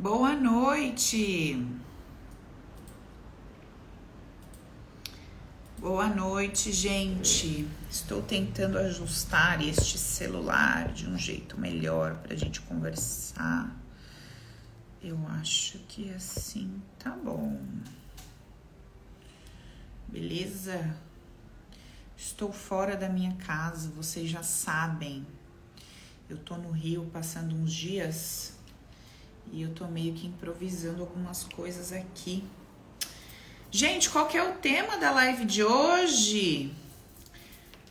Boa noite. Boa noite, gente. Estou tentando ajustar este celular de um jeito melhor para a gente conversar. Eu acho que assim tá bom. Beleza? Estou fora da minha casa, vocês já sabem. Eu tô no Rio passando uns dias e eu tô meio que improvisando algumas coisas aqui. Gente, qual que é o tema da live de hoje?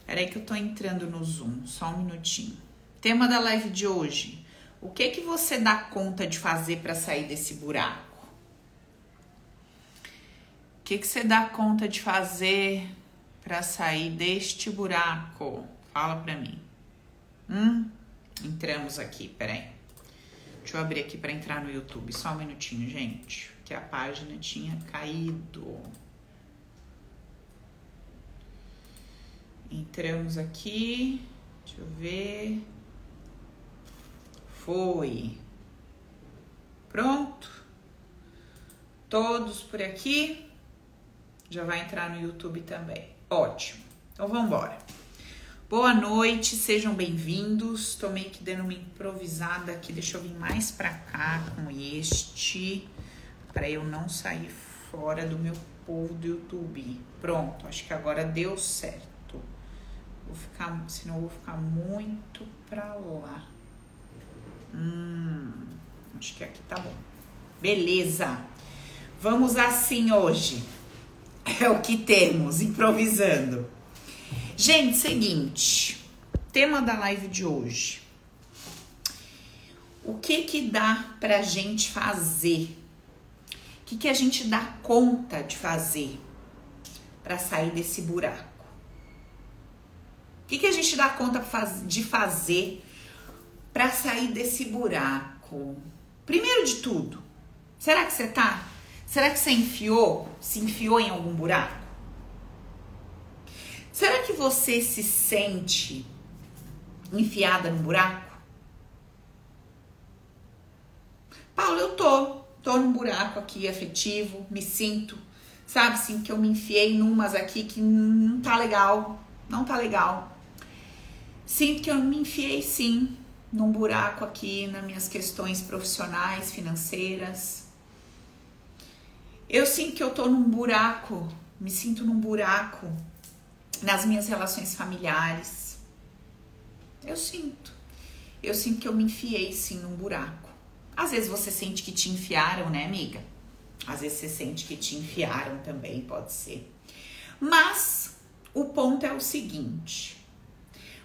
Peraí que eu tô entrando no Zoom, só um minutinho. Tema da live de hoje. O que que você dá conta de fazer para sair desse buraco? O que que você dá conta de fazer para sair deste buraco? Fala para mim. Hum? Entramos aqui, peraí. Deixa eu abrir aqui para entrar no YouTube. Só um minutinho, gente. Que a página tinha caído. Entramos aqui. Deixa eu ver. Foi. Pronto. Todos por aqui. Já vai entrar no YouTube também. Ótimo. Então vamos embora. Boa noite, sejam bem-vindos. Tô meio que dando uma improvisada aqui, deixa eu vir mais pra cá com este, para eu não sair fora do meu povo do YouTube. Pronto, acho que agora deu certo. Vou ficar, senão vou ficar muito pra lá. Hum, acho que aqui tá bom. Beleza. Vamos assim hoje. É o que temos, improvisando. Gente, seguinte, tema da live de hoje. O que que dá pra gente fazer? O que que a gente dá conta de fazer para sair desse buraco? O que que a gente dá conta de fazer para sair desse buraco? Primeiro de tudo, será que você tá? Será que você enfiou? Se enfiou em algum buraco? Será que você se sente enfiada no buraco? Paulo, eu tô, tô num buraco aqui afetivo, me sinto, sabe assim, que eu me enfiei numas aqui que não tá legal, não tá legal. Sinto que eu me enfiei sim num buraco aqui nas minhas questões profissionais, financeiras. Eu sinto que eu tô num buraco, me sinto num buraco nas minhas relações familiares. Eu sinto. Eu sinto que eu me enfiei sim num buraco. Às vezes você sente que te enfiaram, né, amiga? Às vezes você sente que te enfiaram também, pode ser. Mas o ponto é o seguinte: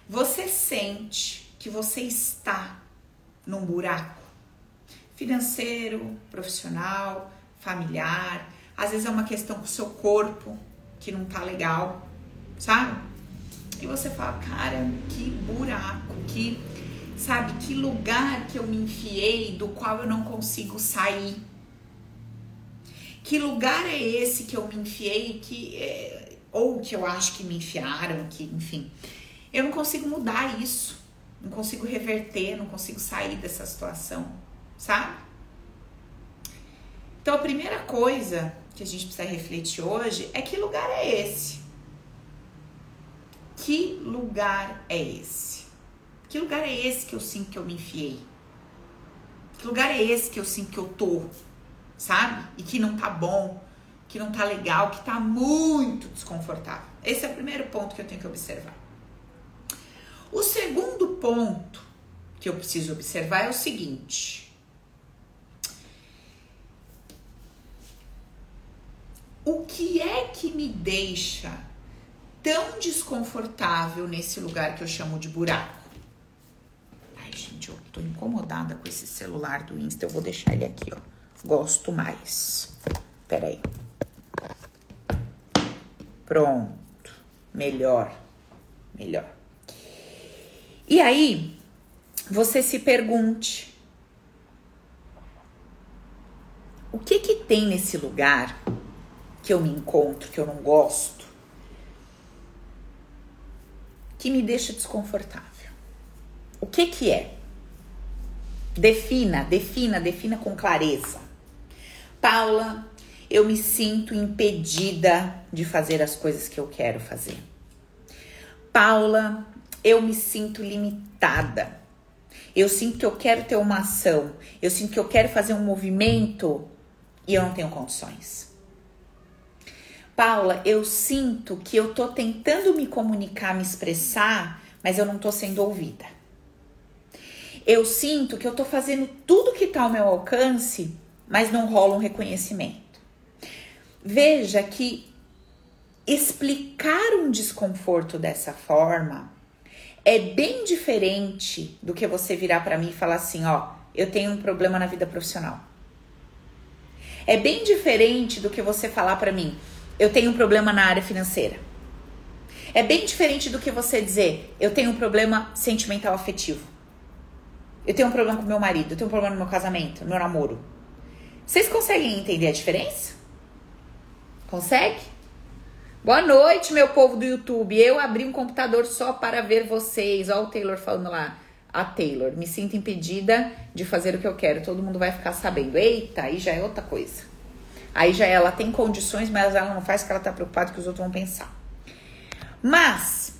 você sente que você está num buraco financeiro, profissional, familiar, às vezes é uma questão com o seu corpo que não tá legal sabe? E você fala, cara, que buraco, que, sabe, que lugar que eu me enfiei do qual eu não consigo sair. Que lugar é esse que eu me enfiei que é, ou que eu acho que me enfiaram, que, enfim, eu não consigo mudar isso, não consigo reverter, não consigo sair dessa situação, sabe? Então a primeira coisa que a gente precisa refletir hoje é que lugar é esse? Que lugar é esse? Que lugar é esse que eu sinto que eu me enfiei? Que lugar é esse que eu sinto que eu tô? Sabe? E que não tá bom, que não tá legal, que tá muito desconfortável. Esse é o primeiro ponto que eu tenho que observar. O segundo ponto que eu preciso observar é o seguinte: o que é que me deixa tão desconfortável nesse lugar que eu chamo de buraco. Ai, gente, eu tô incomodada com esse celular do Insta. Eu vou deixar ele aqui, ó. Gosto mais. Pera aí. Pronto. Melhor. Melhor. E aí, você se pergunte: o que que tem nesse lugar que eu me encontro, que eu não gosto? Que me deixa desconfortável. O que que é? Defina, defina, defina com clareza. Paula, eu me sinto impedida de fazer as coisas que eu quero fazer. Paula, eu me sinto limitada. Eu sinto que eu quero ter uma ação, eu sinto que eu quero fazer um movimento e eu não tenho condições. Paula, eu sinto que eu tô tentando me comunicar, me expressar, mas eu não tô sendo ouvida. Eu sinto que eu tô fazendo tudo que tá ao meu alcance, mas não rola um reconhecimento. Veja que explicar um desconforto dessa forma é bem diferente do que você virar para mim e falar assim, ó, eu tenho um problema na vida profissional. É bem diferente do que você falar para mim, eu tenho um problema na área financeira. É bem diferente do que você dizer, eu tenho um problema sentimental afetivo. Eu tenho um problema com meu marido, eu tenho um problema no meu casamento, no meu namoro. Vocês conseguem entender a diferença? Consegue? Boa noite, meu povo do YouTube. Eu abri um computador só para ver vocês. Olha o Taylor falando lá. A Taylor, me sinto impedida de fazer o que eu quero. Todo mundo vai ficar sabendo. Eita, aí já é outra coisa. Aí já ela tem condições, mas ela não faz porque ela tá preocupada que os outros vão pensar. Mas,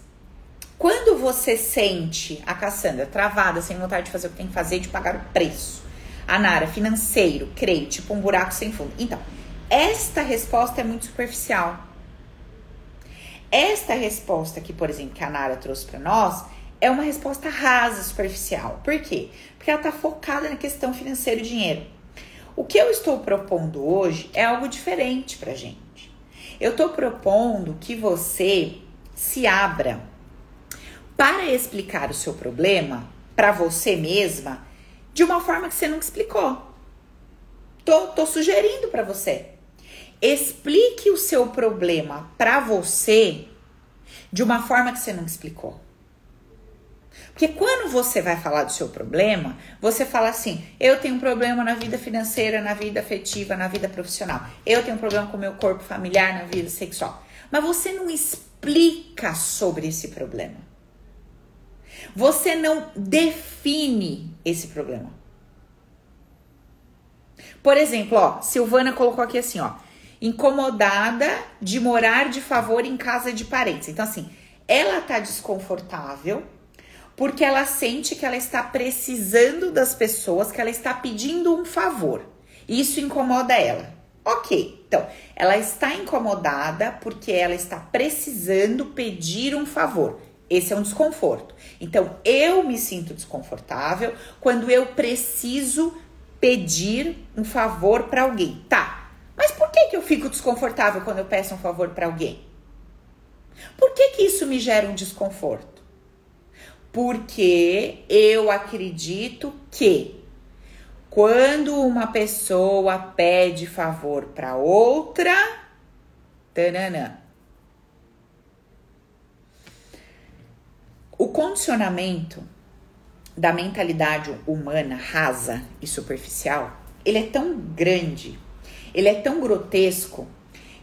quando você sente a Cassandra travada, sem vontade de fazer o que tem que fazer, de pagar o preço, a Nara, financeiro, creio, tipo um buraco sem fundo. Então, esta resposta é muito superficial esta resposta aqui, por exemplo, que a Nara trouxe para nós, é uma resposta rasa, superficial. Por quê? Porque ela está focada na questão financeira e dinheiro. O que eu estou propondo hoje é algo diferente para gente. Eu estou propondo que você se abra para explicar o seu problema para você mesma de uma forma que você nunca explicou. Tô, tô sugerindo para você. Explique o seu problema para você de uma forma que você não explicou. Porque quando você vai falar do seu problema, você fala assim: eu tenho um problema na vida financeira, na vida afetiva, na vida profissional. Eu tenho um problema com o meu corpo familiar, na vida sexual. Mas você não explica sobre esse problema. Você não define esse problema. Por exemplo, ó, Silvana colocou aqui assim, ó incomodada de morar de favor em casa de parentes. Então, assim, ela tá desconfortável porque ela sente que ela está precisando das pessoas, que ela está pedindo um favor. Isso incomoda ela. Ok, então ela está incomodada porque ela está precisando pedir um favor. Esse é um desconforto. Então eu me sinto desconfortável quando eu preciso pedir um favor para alguém. Tá, mas por que, que eu fico desconfortável quando eu peço um favor para alguém? Por que, que isso me gera um desconforto? Porque eu acredito que quando uma pessoa pede favor para outra, tananã, o condicionamento da mentalidade humana rasa e superficial, ele é tão grande ele é tão grotesco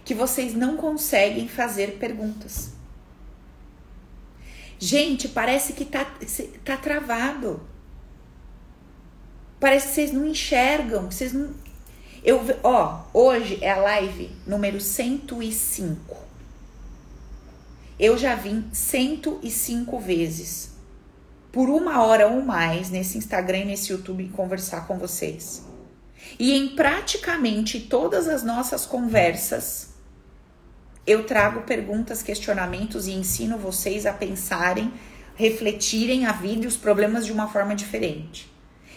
que vocês não conseguem fazer perguntas. Gente, parece que tá, tá travado. Parece que vocês não enxergam, que vocês não. Eu, ó, hoje é a live número 105. Eu já vim 105 vezes por uma hora ou mais nesse Instagram e nesse YouTube conversar com vocês. E em praticamente todas as nossas conversas, eu trago perguntas, questionamentos e ensino vocês a pensarem, refletirem a vida e os problemas de uma forma diferente.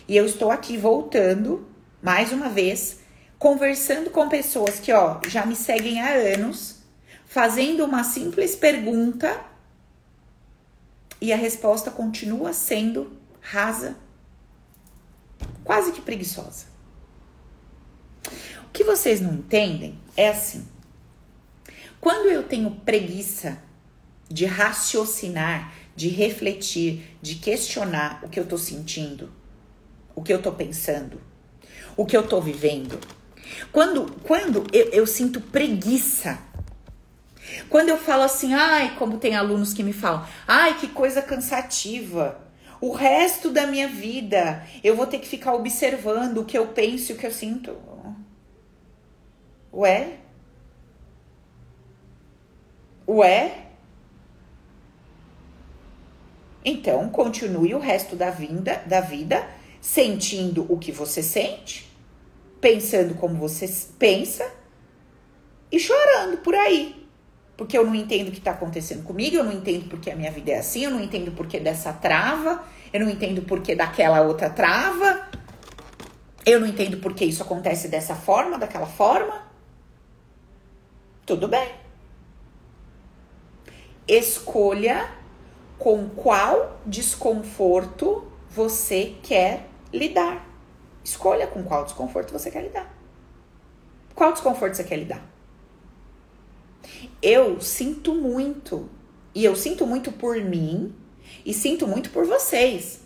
E eu estou aqui voltando, mais uma vez, conversando com pessoas que, ó, já me seguem há anos, fazendo uma simples pergunta e a resposta continua sendo rasa, quase que preguiçosa que vocês não entendem é assim: quando eu tenho preguiça de raciocinar, de refletir, de questionar o que eu tô sentindo, o que eu tô pensando, o que eu tô vivendo, quando, quando eu, eu sinto preguiça quando eu falo assim, ai, como tem alunos que me falam, ai, que coisa cansativa. O resto da minha vida eu vou ter que ficar observando o que eu penso e o que eu sinto. Ué? Ué? Então, continue o resto da vida, da vida sentindo o que você sente, pensando como você pensa e chorando por aí. Porque eu não entendo o que está acontecendo comigo, eu não entendo porque a minha vida é assim, eu não entendo porque dessa trava, eu não entendo porque daquela outra trava, eu não entendo porque isso acontece dessa forma, daquela forma. Tudo bem. Escolha com qual desconforto você quer lidar. Escolha com qual desconforto você quer lidar. Qual desconforto você quer lidar? Eu sinto muito, e eu sinto muito por mim, e sinto muito por vocês,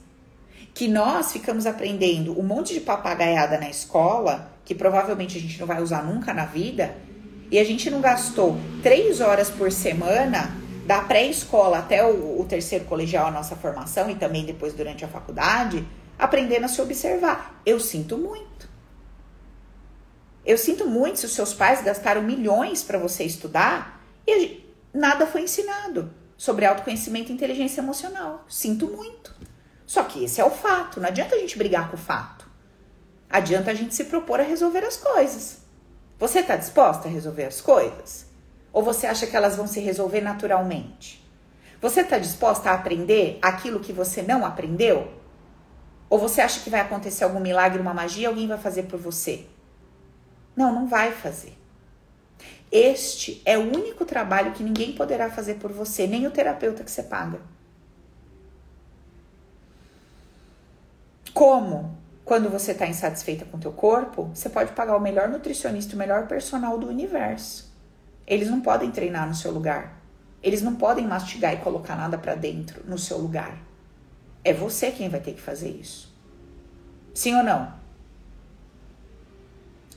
que nós ficamos aprendendo um monte de papagaiada na escola, que provavelmente a gente não vai usar nunca na vida, e a gente não gastou três horas por semana da pré-escola até o, o, terceiro colegial, a nossa formação, e também depois durante a faculdade, aprendendo a se observar. Eu sinto muito. Eu sinto muito se os seus pais gastaram milhões para você estudar e nada foi ensinado sobre autoconhecimento e inteligência emocional. Sinto muito. Só que esse é o fato. Não adianta a gente brigar com o fato. Adianta a gente se propor a resolver as coisas. Você está disposta a resolver as coisas? Ou você acha que elas vão se resolver naturalmente? Você está disposta a aprender aquilo que você não aprendeu? Ou você acha que vai acontecer algum milagre, uma magia, alguém vai fazer por você? Não, não vai fazer. Este é o único trabalho que ninguém poderá fazer por você, nem o terapeuta que você paga. Como? Quando você está insatisfeita com o teu corpo, você pode pagar o melhor nutricionista, o melhor personal do universo. Eles não podem treinar no seu lugar. Eles não podem mastigar e colocar nada para dentro no seu lugar. É você quem vai ter que fazer isso. Sim ou não?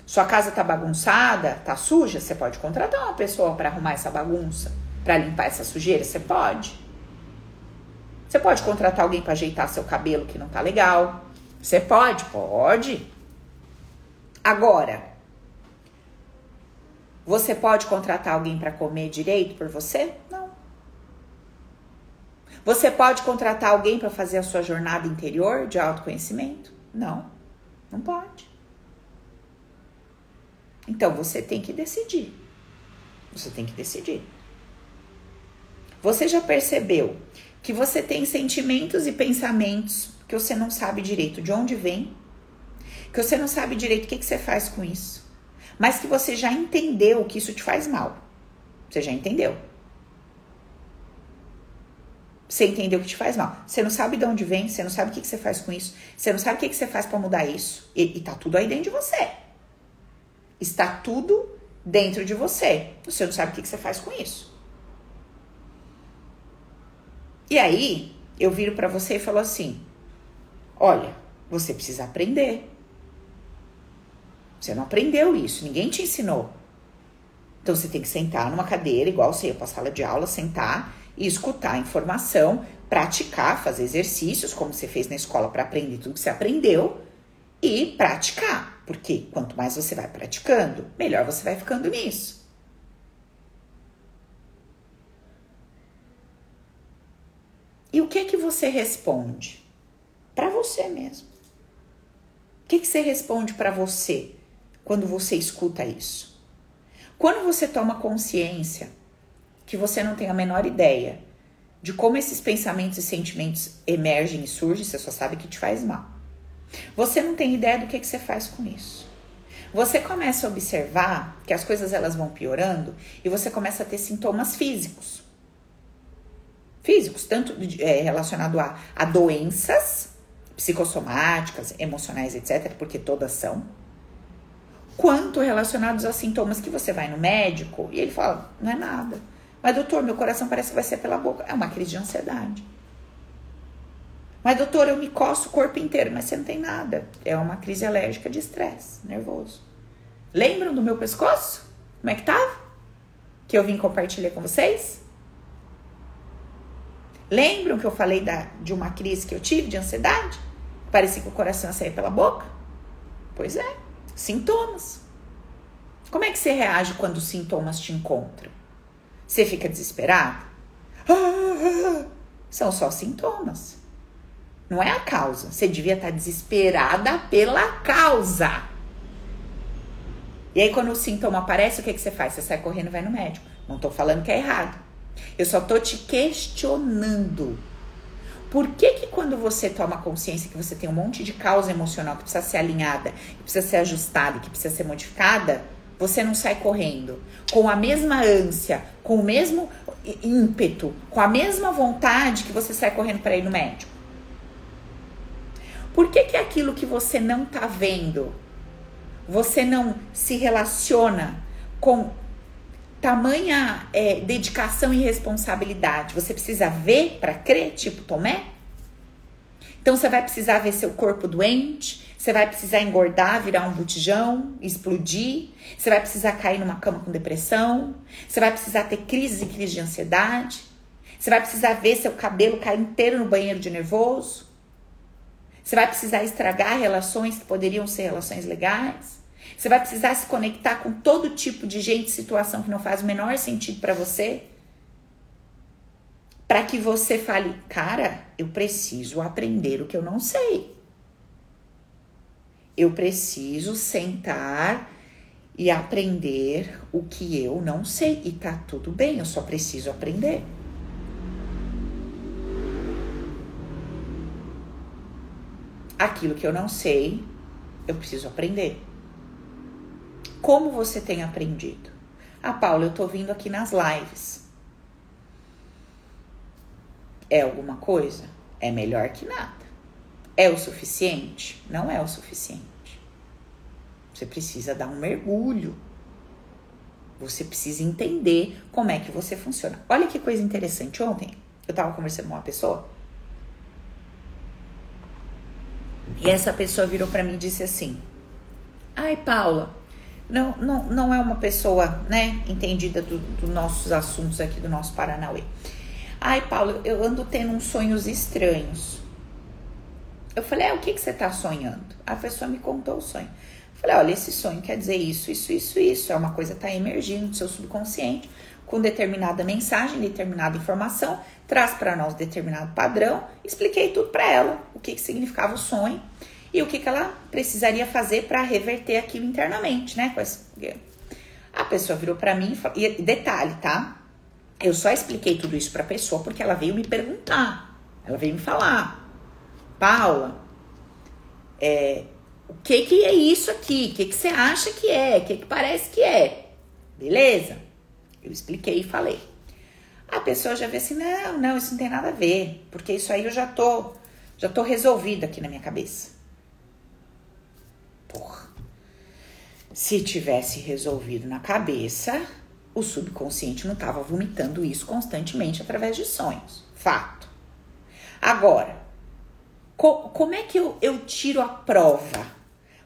Sua casa tá bagunçada, tá suja, você pode contratar uma pessoa para arrumar essa bagunça, para limpar essa sujeira, você pode. Você pode contratar alguém para ajeitar seu cabelo que não tá legal. Você pode? Pode. Agora, você pode contratar alguém para comer direito por você? Não. Você pode contratar alguém para fazer a sua jornada interior de autoconhecimento? Não. Não pode. Então você tem que decidir. Você tem que decidir. Você já percebeu que você tem sentimentos e pensamentos que você não sabe direito de onde vem, que você não sabe direito o que, que você faz com isso, mas que você já entendeu que isso te faz mal. Você já entendeu. Você entendeu que te faz mal. Você não sabe de onde vem, você não sabe o que, que você faz com isso, você não sabe o que, que você faz para mudar isso. E, e tá tudo aí dentro de você. Está tudo dentro de você. Você não sabe o que, que você faz com isso. E aí, eu viro para você e falo assim: Olha, você precisa aprender. Você não aprendeu isso, ninguém te ensinou. Então você tem que sentar numa cadeira, igual você ia para a sala de aula, sentar e escutar a informação, praticar, fazer exercícios, como você fez na escola para aprender tudo que você aprendeu, e praticar. Porque quanto mais você vai praticando, melhor você vai ficando nisso. E o que que você responde? para você mesmo. O que, que você responde para você quando você escuta isso? Quando você toma consciência que você não tem a menor ideia de como esses pensamentos e sentimentos emergem e surgem, você só sabe que te faz mal. Você não tem ideia do que, que você faz com isso. Você começa a observar que as coisas elas vão piorando e você começa a ter sintomas físicos. Físicos, tanto é, relacionado a, a doenças psicossomáticas, emocionais, etc., porque todas são, quanto relacionados a sintomas que você vai no médico e ele fala: não é nada. Mas, doutor, meu coração parece que vai ser pela boca. É uma crise de ansiedade. Mas, doutor, eu me coço o corpo inteiro, mas você não tem nada. É uma crise alérgica de estresse, nervoso. Lembram do meu pescoço? Como é que tava? Que eu vim compartilhar com vocês? Lembram que eu falei da, de uma crise que eu tive de ansiedade? Parecia que o coração ia sair pela boca? Pois é, sintomas. Como é que você reage quando os sintomas te encontram? Você fica desesperado? São só sintomas. Não é a causa. Você devia estar desesperada pela causa. E aí, quando o sintoma aparece, o que, que você faz? Você sai correndo vai no médico. Não tô falando que é errado. Eu só tô te questionando. Por que que quando você toma consciência que você tem um monte de causa emocional que precisa ser alinhada, que precisa ser ajustada, que precisa ser modificada, você não sai correndo com a mesma ânsia, com o mesmo ímpeto, com a mesma vontade que você sai correndo para ir no médico? Por que que aquilo que você não tá vendo, você não se relaciona com tamanha é, dedicação e responsabilidade? Você precisa ver para crer, tipo Tomé? Então você vai precisar ver seu corpo doente, você vai precisar engordar, virar um botijão, explodir. Você vai precisar cair numa cama com depressão. Você vai precisar ter crise e crise de ansiedade. Você vai precisar ver seu cabelo cair inteiro no banheiro de nervoso. Você vai precisar estragar relações que poderiam ser relações legais. Você vai precisar se conectar com todo tipo de gente, situação que não faz o menor sentido para você. Para que você fale, cara, eu preciso aprender o que eu não sei. Eu preciso sentar e aprender o que eu não sei. E tá tudo bem, eu só preciso aprender. Aquilo que eu não sei, eu preciso aprender. Como você tem aprendido? Ah, Paula, eu tô vindo aqui nas lives. É alguma coisa? É melhor que nada. É o suficiente? Não é o suficiente. Você precisa dar um mergulho. Você precisa entender como é que você funciona. Olha que coisa interessante. Ontem eu tava conversando com uma pessoa. E essa pessoa virou para mim e disse assim: Ai, Paula, não, não, não é uma pessoa, né, entendida dos do nossos assuntos aqui do nosso Paranauê. Ai, Paula, eu ando tendo uns sonhos estranhos. Eu falei, é, o que, que você tá sonhando? A pessoa me contou o sonho. Falei, olha, esse sonho quer dizer isso, isso, isso, isso. É uma coisa que está emergindo do seu subconsciente com determinada mensagem, determinada informação, traz para nós determinado padrão. Expliquei tudo para ela, o que, que significava o sonho e o que, que ela precisaria fazer para reverter aquilo internamente, né? A pessoa virou para mim e detalhe, tá? Eu só expliquei tudo isso para a pessoa porque ela veio me perguntar, ela veio me falar, Paula, é, o que que é isso aqui? O que que você acha que é? O que que parece que é? Beleza? Eu expliquei e falei. A pessoa já vê assim, não, não, isso não tem nada a ver, porque isso aí eu já tô, já tô resolvido aqui na minha cabeça. Se tivesse resolvido na cabeça, o subconsciente não estava vomitando isso constantemente através de sonhos. Fato. Agora, co como é que eu, eu tiro a prova?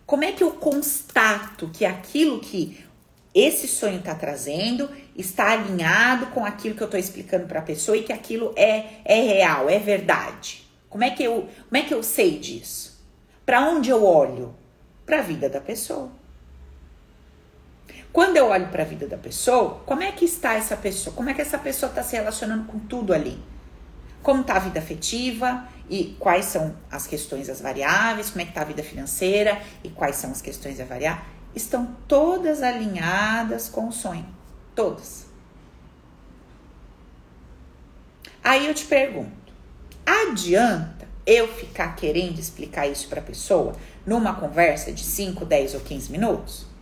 Como é que eu constato que aquilo que esse sonho está trazendo está alinhado com aquilo que eu estou explicando para a pessoa e que aquilo é, é real, é verdade? Como é que eu, como é que eu sei disso? Para onde eu olho? Para a vida da pessoa. Quando eu olho para a vida da pessoa, como é que está essa pessoa? Como é que essa pessoa está se relacionando com tudo ali? Como está a vida afetiva? e quais são as questões as variáveis, como é que está a vida financeira e quais são as questões a variar, estão todas alinhadas com o sonho, todas. Aí eu te pergunto, adianta eu ficar querendo explicar isso para a pessoa numa conversa de 5, 10 ou 15 minutos?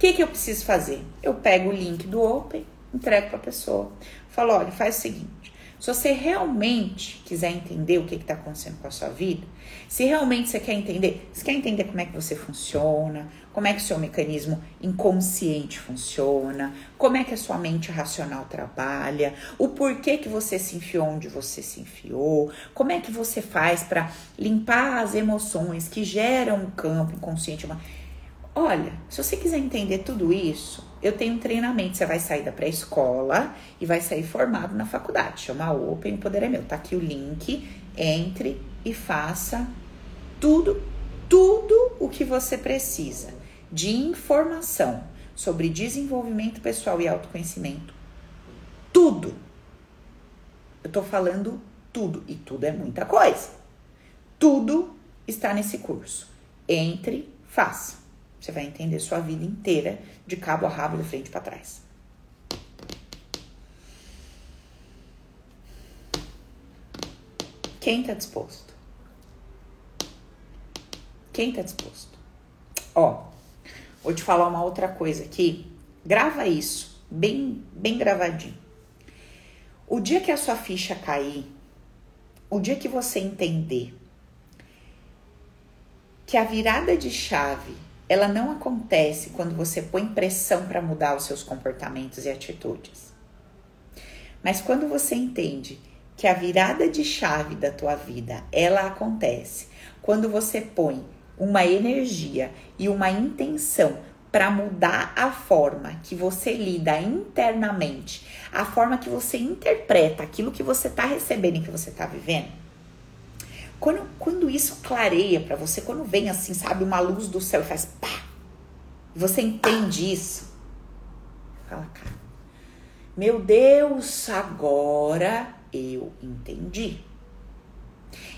O que, que eu preciso fazer? Eu pego o link do Open, entrego para a pessoa. Falo, olha, faz o seguinte, se você realmente quiser entender o que está acontecendo com a sua vida, se realmente você quer entender, você quer entender como é que você funciona, como é que o seu mecanismo inconsciente funciona, como é que a sua mente racional trabalha, o porquê que você se enfiou onde você se enfiou, como é que você faz para limpar as emoções que geram um campo inconsciente. Olha, se você quiser entender tudo isso, eu tenho um treinamento. Você vai sair da pré-escola e vai sair formado na faculdade. Chama Open, o poder é meu. Tá aqui o link. Entre e faça tudo, tudo o que você precisa de informação sobre desenvolvimento pessoal e autoconhecimento. Tudo. Eu tô falando tudo. E tudo é muita coisa. Tudo está nesse curso. Entre, faça. Você vai entender sua vida inteira, de cabo a rabo, de frente para trás. Quem tá disposto? Quem tá disposto? Ó, vou te falar uma outra coisa aqui. Grava isso, bem, bem gravadinho. O dia que a sua ficha cair, o dia que você entender que a virada de chave ela não acontece quando você põe pressão para mudar os seus comportamentos e atitudes. Mas quando você entende que a virada de chave da tua vida, ela acontece quando você põe uma energia e uma intenção para mudar a forma que você lida internamente, a forma que você interpreta aquilo que você está recebendo e que você está vivendo, quando, quando isso clareia para você, quando vem assim, sabe, uma luz do céu e faz pá, você entende isso, fala, cara, meu Deus, agora eu entendi.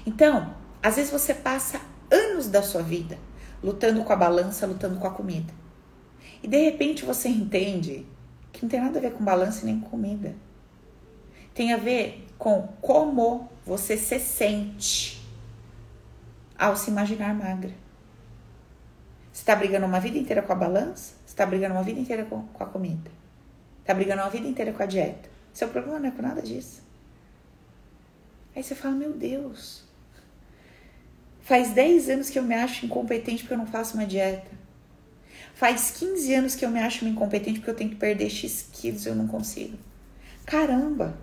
Então, às vezes você passa anos da sua vida lutando com a balança, lutando com a comida. E de repente você entende que não tem nada a ver com balança nem com comida. Tem a ver com como você se sente ao se imaginar magra. Você está brigando uma vida inteira com a balança? Você está brigando uma vida inteira com, com a comida? Está brigando uma vida inteira com a dieta? Seu problema não é com nada disso. Aí você fala, meu Deus, faz 10 anos que eu me acho incompetente porque eu não faço uma dieta. Faz 15 anos que eu me acho incompetente porque eu tenho que perder X quilos e eu não consigo. Caramba,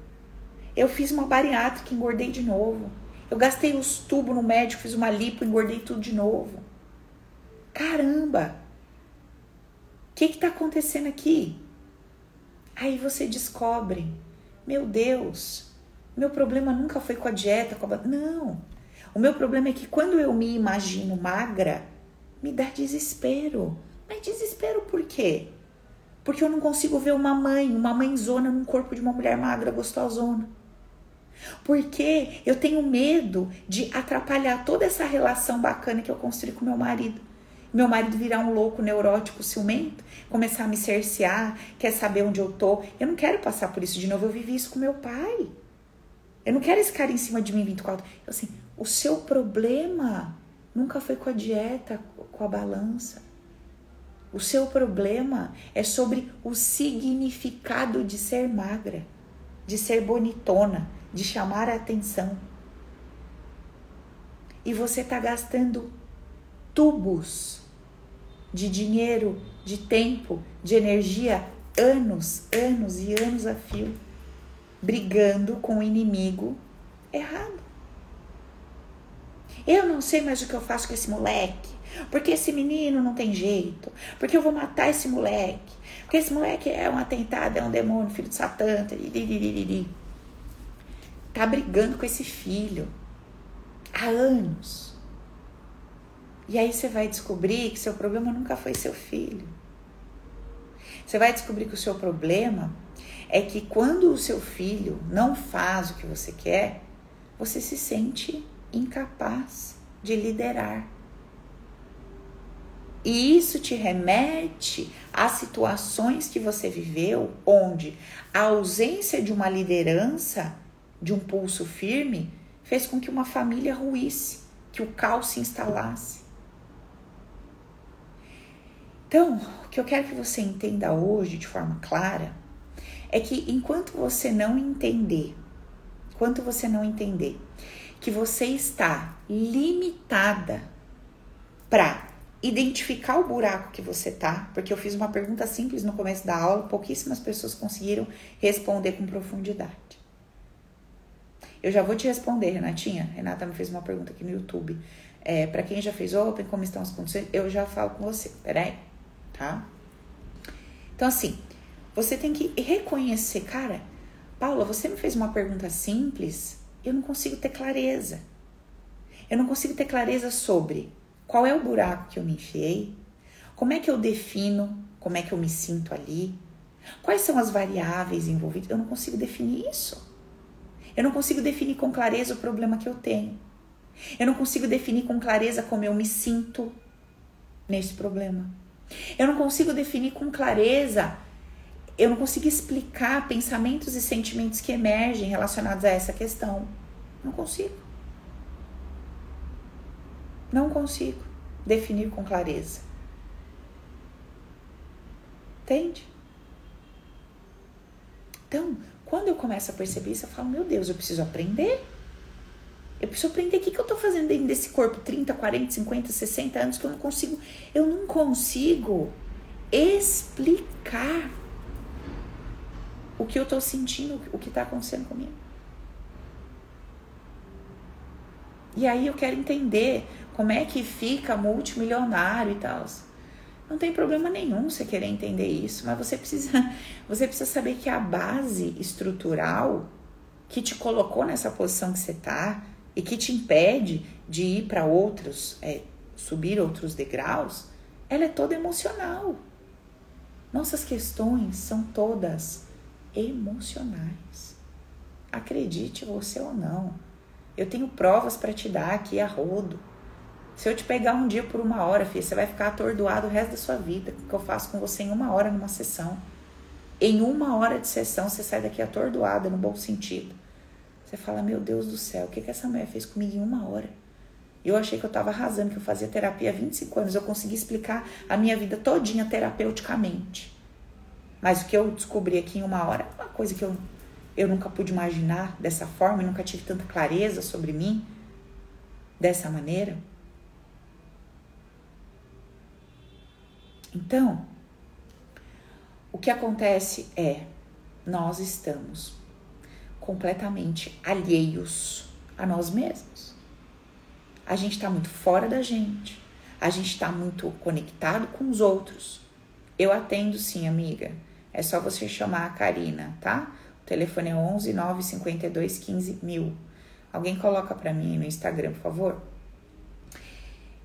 eu fiz uma bariátrica, engordei de novo. Eu gastei os tubos no médico, fiz uma lipo, engordei tudo de novo. Caramba! O que está acontecendo aqui? Aí você descobre, meu Deus, meu problema nunca foi com a dieta, com a... não. O meu problema é que quando eu me imagino magra, me dá desespero. Mas desespero por quê? Porque eu não consigo ver uma mãe, uma mãezona num corpo de uma mulher magra, gostosona. Porque eu tenho medo de atrapalhar toda essa relação bacana que eu construí com meu marido. Meu marido virar um louco neurótico, ciumento, começar a me cercear, quer saber onde eu tô. Eu não quero passar por isso de novo. Eu vivi isso com meu pai. Eu não quero esse cara em cima de mim 24. Eu assim, o seu problema nunca foi com a dieta, com a balança. O seu problema é sobre o significado de ser magra, de ser bonitona, de chamar a atenção. E você está gastando tubos de dinheiro, de tempo, de energia, anos, anos e anos a fio, brigando com o inimigo errado. Eu não sei mais o que eu faço com esse moleque, porque esse menino não tem jeito, porque eu vou matar esse moleque, porque esse moleque é um atentado, é um demônio, filho de Satã. Diririri tá brigando com esse filho há anos. E aí você vai descobrir que seu problema nunca foi seu filho. Você vai descobrir que o seu problema é que quando o seu filho não faz o que você quer, você se sente incapaz de liderar. E isso te remete a situações que você viveu onde a ausência de uma liderança de um pulso firme fez com que uma família ruísse, que o caos se instalasse. Então, o que eu quero que você entenda hoje de forma clara é que enquanto você não entender, enquanto você não entender que você está limitada para identificar o buraco que você tá, porque eu fiz uma pergunta simples no começo da aula, pouquíssimas pessoas conseguiram responder com profundidade. Eu já vou te responder, Renatinha. Renata me fez uma pergunta aqui no YouTube. É, para quem já fez Open, como estão as condições? Eu já falo com você. Peraí, tá? Então, assim, você tem que reconhecer, cara, Paula, você me fez uma pergunta simples, eu não consigo ter clareza. Eu não consigo ter clareza sobre qual é o buraco que eu me enfiei, como é que eu defino, como é que eu me sinto ali, quais são as variáveis envolvidas. Eu não consigo definir isso. Eu não consigo definir com clareza o problema que eu tenho. Eu não consigo definir com clareza como eu me sinto nesse problema. Eu não consigo definir com clareza, eu não consigo explicar pensamentos e sentimentos que emergem relacionados a essa questão. Não consigo. Não consigo definir com clareza. Entende? Então, quando eu começo a perceber isso, eu falo: meu Deus, eu preciso aprender. Eu preciso aprender o que, que eu tô fazendo dentro desse corpo 30, 40, 50, 60 anos que eu não consigo. Eu não consigo explicar o que eu tô sentindo, o que tá acontecendo comigo. E aí eu quero entender como é que fica multimilionário e tal. Não tem problema nenhum você querer entender isso, mas você precisa, você precisa saber que a base estrutural que te colocou nessa posição que você tá e que te impede de ir para outros, é, subir outros degraus, ela é toda emocional. Nossas questões são todas emocionais. Acredite você ou não. Eu tenho provas para te dar aqui a rodo. Se eu te pegar um dia por uma hora, filha, você vai ficar atordoado o resto da sua vida. O que eu faço com você em uma hora numa sessão? Em uma hora de sessão, você sai daqui atordoada, no bom sentido. Você fala, meu Deus do céu, o que, que essa mulher fez comigo em uma hora? Eu achei que eu estava arrasando, que eu fazia terapia há 25 anos. Eu consegui explicar a minha vida todinha terapeuticamente. Mas o que eu descobri aqui em uma hora é uma coisa que eu, eu nunca pude imaginar dessa forma, eu nunca tive tanta clareza sobre mim dessa maneira. Então, o que acontece é, nós estamos completamente alheios a nós mesmos. A gente está muito fora da gente, a gente está muito conectado com os outros. Eu atendo sim, amiga. É só você chamar a Karina, tá? O telefone é 11 952 15 mil. Alguém coloca para mim no Instagram, por favor?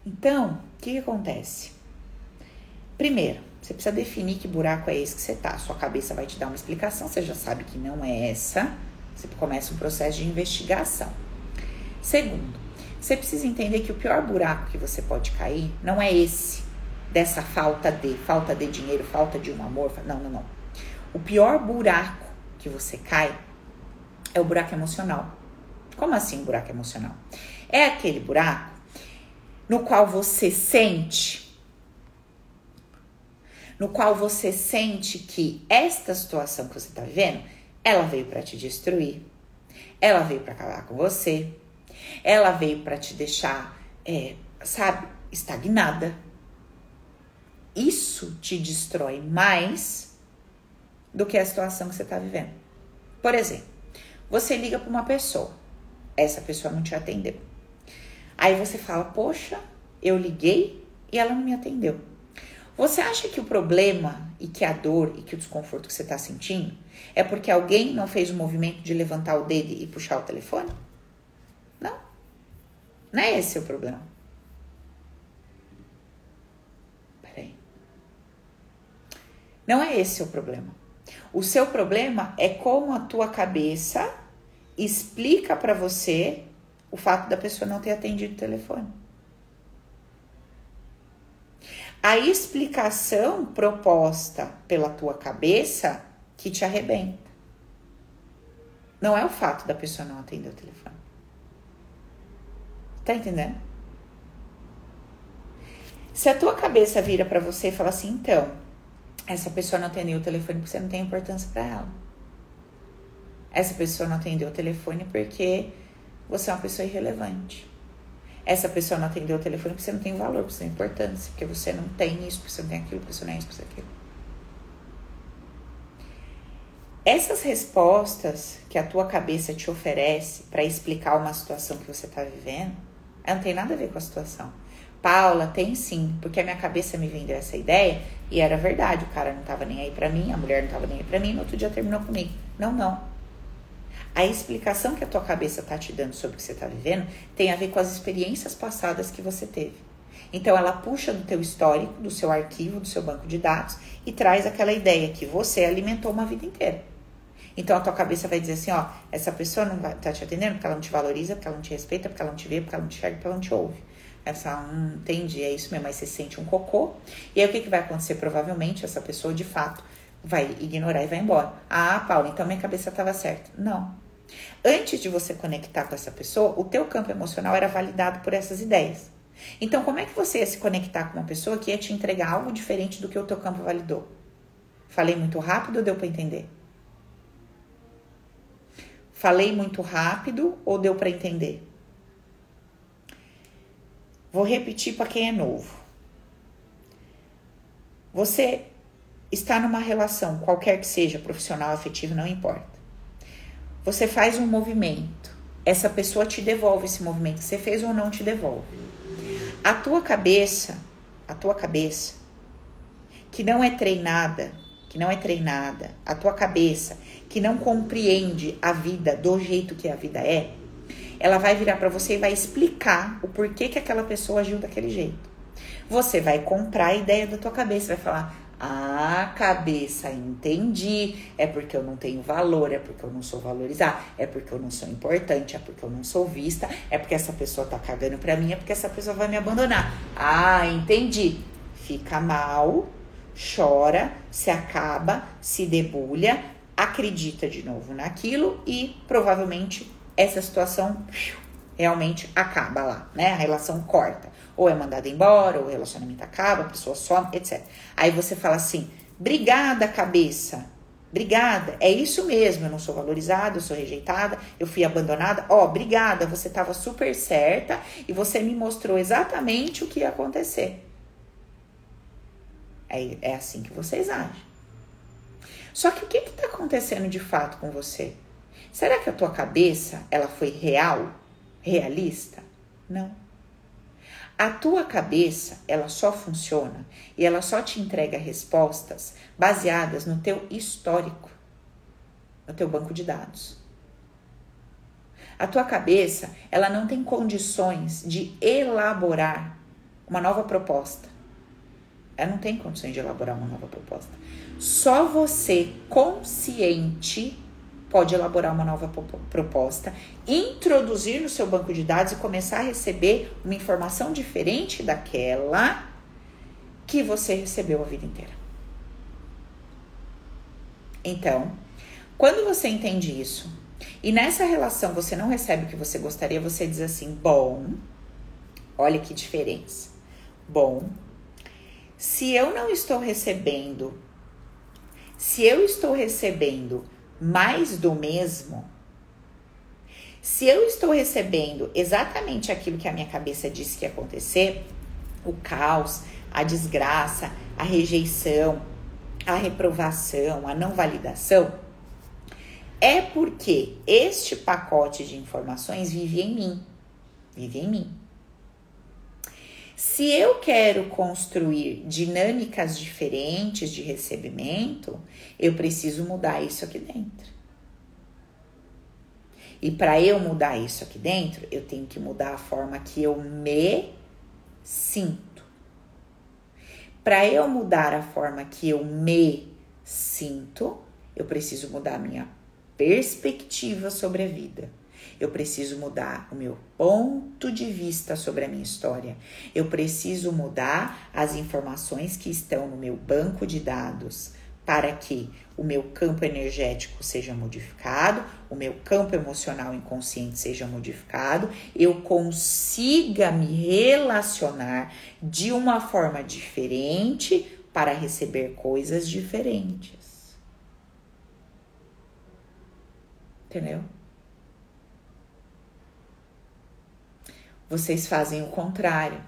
Então, o que, que acontece? Primeiro, você precisa definir que buraco é esse que você tá. Sua cabeça vai te dar uma explicação, você já sabe que não é essa você começa um processo de investigação. Segundo, você precisa entender que o pior buraco que você pode cair não é esse, dessa falta de, falta de dinheiro, falta de um amor. Não, não, não. O pior buraco que você cai é o buraco emocional. Como assim buraco emocional? É aquele buraco no qual você sente que esta situação que você está vivendo ela veio para te destruir. Ela veio para acabar com você. Ela veio para te deixar, é, sabe, estagnada. Isso te destrói mais do que a situação que você está vivendo. Por exemplo, você liga para uma pessoa, essa pessoa não te atendeu. Aí você fala: Poxa, eu liguei e ela não me atendeu. Você acha que o problema e que a dor e que o desconforto que você está sentindo é porque alguém não fez o movimento de levantar o dedo e puxar o telefone? Não. Não é esse o problema. Peraí. Não é esse o problema. O seu problema é como a tua cabeça explica para você o fato da pessoa não ter atendido o telefone. A explicação proposta pela tua cabeça que te arrebenta. Não é o fato da pessoa não atender o telefone. Tá entendendo? Se a tua cabeça vira para você e fala assim, então, essa pessoa não atendeu o telefone porque você não tem importância para ela. Essa pessoa não atendeu o telefone porque você é uma pessoa irrelevante. Essa pessoa não atendeu o telefone porque você não tem valor, porque você tem importância, porque você não tem isso, porque você não tem aquilo, porque você não é isso, porque você é aquilo. Essas respostas que a tua cabeça te oferece para explicar uma situação que você está vivendo, não tem nada a ver com a situação. Paula, tem sim, porque a minha cabeça me vendeu essa ideia e era verdade. O cara não tava nem aí pra mim, a mulher não tava nem aí pra mim, no outro dia terminou comigo. Não, não. A explicação que a tua cabeça tá te dando sobre o que você tá vivendo tem a ver com as experiências passadas que você teve. Então ela puxa do teu histórico, do seu arquivo, do seu banco de dados e traz aquela ideia que você alimentou uma vida inteira. Então a tua cabeça vai dizer assim, ó, essa pessoa não vai, tá te atendendo porque ela não te valoriza, porque ela não te respeita, porque ela não te vê, porque ela não te enxerga, porque ela não te ouve. Essa, hum, entendi, é isso mesmo, aí você sente um cocô. E aí o que, que vai acontecer? Provavelmente essa pessoa de fato vai ignorar e vai embora. Ah, Paula, então minha cabeça estava certa. Não. Antes de você conectar com essa pessoa, o teu campo emocional era validado por essas ideias. Então, como é que você ia se conectar com uma pessoa que ia te entregar algo diferente do que o teu campo validou? Falei muito rápido ou deu para entender? Falei muito rápido ou deu para entender? Vou repetir para quem é novo. Você está numa relação, qualquer que seja, profissional, afetivo, não importa. Você faz um movimento, essa pessoa te devolve esse movimento você fez ou não te devolve. A tua cabeça, a tua cabeça, que não é treinada, que não é treinada, a tua cabeça que não compreende a vida do jeito que a vida é, ela vai virar para você e vai explicar o porquê que aquela pessoa agiu daquele jeito. Você vai comprar a ideia da tua cabeça, vai falar: "Ah, cabeça, entendi. É porque eu não tenho valor, é porque eu não sou valorizada, é porque eu não sou importante, é porque eu não sou vista, é porque essa pessoa tá cagando pra mim, é porque essa pessoa vai me abandonar. Ah, entendi. Fica mal, chora, se acaba, se debulha, acredita de novo naquilo e provavelmente essa situação realmente acaba lá, né? A relação corta. Ou é mandada embora, ou o relacionamento acaba, a pessoa some, etc. Aí você fala assim: obrigada, cabeça. Obrigada, é isso mesmo. Eu não sou valorizada, eu sou rejeitada, eu fui abandonada. Ó, oh, obrigada, você estava super certa e você me mostrou exatamente o que ia acontecer. É, é assim que vocês agem. Só que o que está acontecendo de fato com você? Será que a tua cabeça ela foi real, realista? Não. A tua cabeça ela só funciona e ela só te entrega respostas baseadas no teu histórico, no teu banco de dados. A tua cabeça ela não tem condições de elaborar uma nova proposta. Ela não tem condições de elaborar uma nova proposta. Só você consciente pode elaborar uma nova proposta, introduzir no seu banco de dados e começar a receber uma informação diferente daquela que você recebeu a vida inteira. Então, quando você entende isso e nessa relação você não recebe o que você gostaria, você diz assim: bom, olha que diferença. Bom, se eu não estou recebendo, se eu estou recebendo mais do mesmo, se eu estou recebendo exatamente aquilo que a minha cabeça disse que ia acontecer, o caos, a desgraça, a rejeição, a reprovação, a não validação, é porque este pacote de informações vive em mim. Vive em mim. Se eu quero construir dinâmicas diferentes de recebimento, eu preciso mudar isso aqui dentro. E para eu mudar isso aqui dentro, eu tenho que mudar a forma que eu me sinto. Para eu mudar a forma que eu me sinto, eu preciso mudar a minha perspectiva sobre a vida. Eu preciso mudar o meu ponto de vista sobre a minha história. Eu preciso mudar as informações que estão no meu banco de dados para que o meu campo energético seja modificado, o meu campo emocional inconsciente seja modificado, eu consiga me relacionar de uma forma diferente para receber coisas diferentes. Entendeu? Vocês fazem o contrário.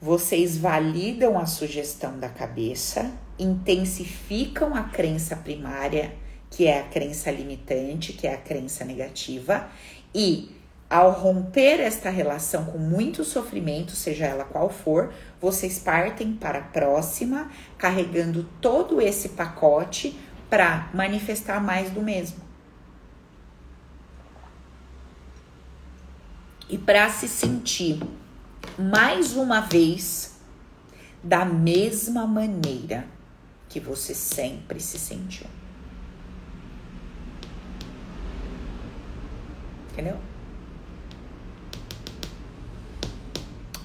Vocês validam a sugestão da cabeça, intensificam a crença primária, que é a crença limitante, que é a crença negativa, e Ao romper esta relação com muito sofrimento, seja ela qual for, vocês partem para a próxima, carregando todo esse pacote para manifestar mais do mesmo. E para se sentir mais uma vez da mesma maneira que você sempre se sentiu. Entendeu?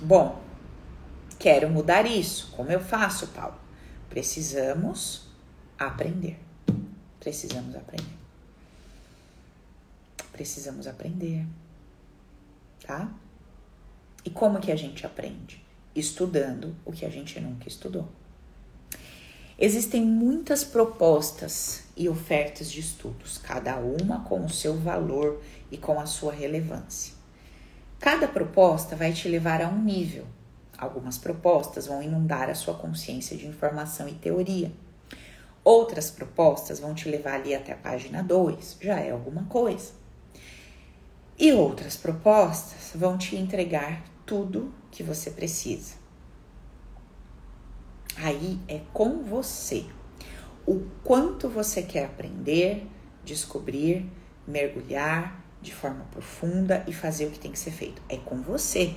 Bom, quero mudar isso. Como eu faço, Paulo? Precisamos aprender. Precisamos aprender. Precisamos aprender. Tá? E como que a gente aprende? Estudando o que a gente nunca estudou. Existem muitas propostas e ofertas de estudos, cada uma com o seu valor e com a sua relevância. Cada proposta vai te levar a um nível. Algumas propostas vão inundar a sua consciência de informação e teoria. Outras propostas vão te levar ali até a página 2, já é alguma coisa. E outras propostas vão te entregar tudo que você precisa. Aí é com você. O quanto você quer aprender, descobrir, mergulhar, de forma profunda e fazer o que tem que ser feito. É com você.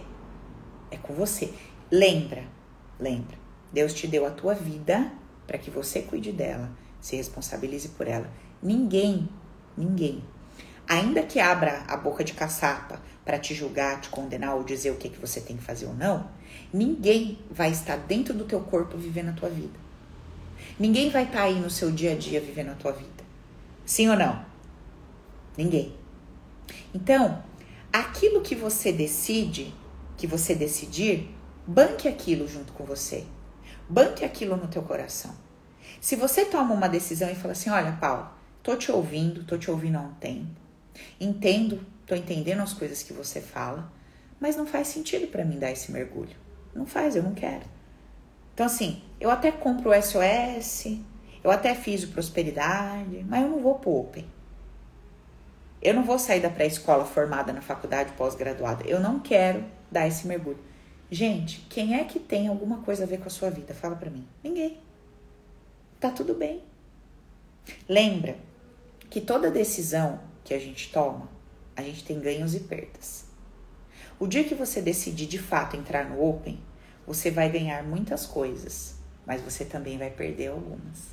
É com você. Lembra, lembra. Deus te deu a tua vida para que você cuide dela, se responsabilize por ela. Ninguém, ninguém, ainda que abra a boca de caçapa para te julgar, te condenar ou dizer o que, que você tem que fazer ou não, ninguém vai estar dentro do teu corpo vivendo a tua vida. Ninguém vai estar aí no seu dia a dia vivendo a tua vida. Sim ou não? Ninguém. Então, aquilo que você decide, que você decidir, banque aquilo junto com você. Banque aquilo no teu coração. Se você toma uma decisão e fala assim: "Olha, Paulo, tô te ouvindo, tô te ouvindo há um tempo. Entendo, tô entendendo as coisas que você fala, mas não faz sentido para mim dar esse mergulho. Não faz, eu não quero. Então assim, eu até compro o SOS, eu até fiz o prosperidade, mas eu não vou pro Open. Eu não vou sair da pré-escola formada na faculdade pós-graduada. Eu não quero dar esse mergulho. Gente, quem é que tem alguma coisa a ver com a sua vida? Fala para mim. Ninguém. Tá tudo bem. Lembra que toda decisão que a gente toma, a gente tem ganhos e perdas. O dia que você decidir de fato entrar no Open, você vai ganhar muitas coisas, mas você também vai perder algumas.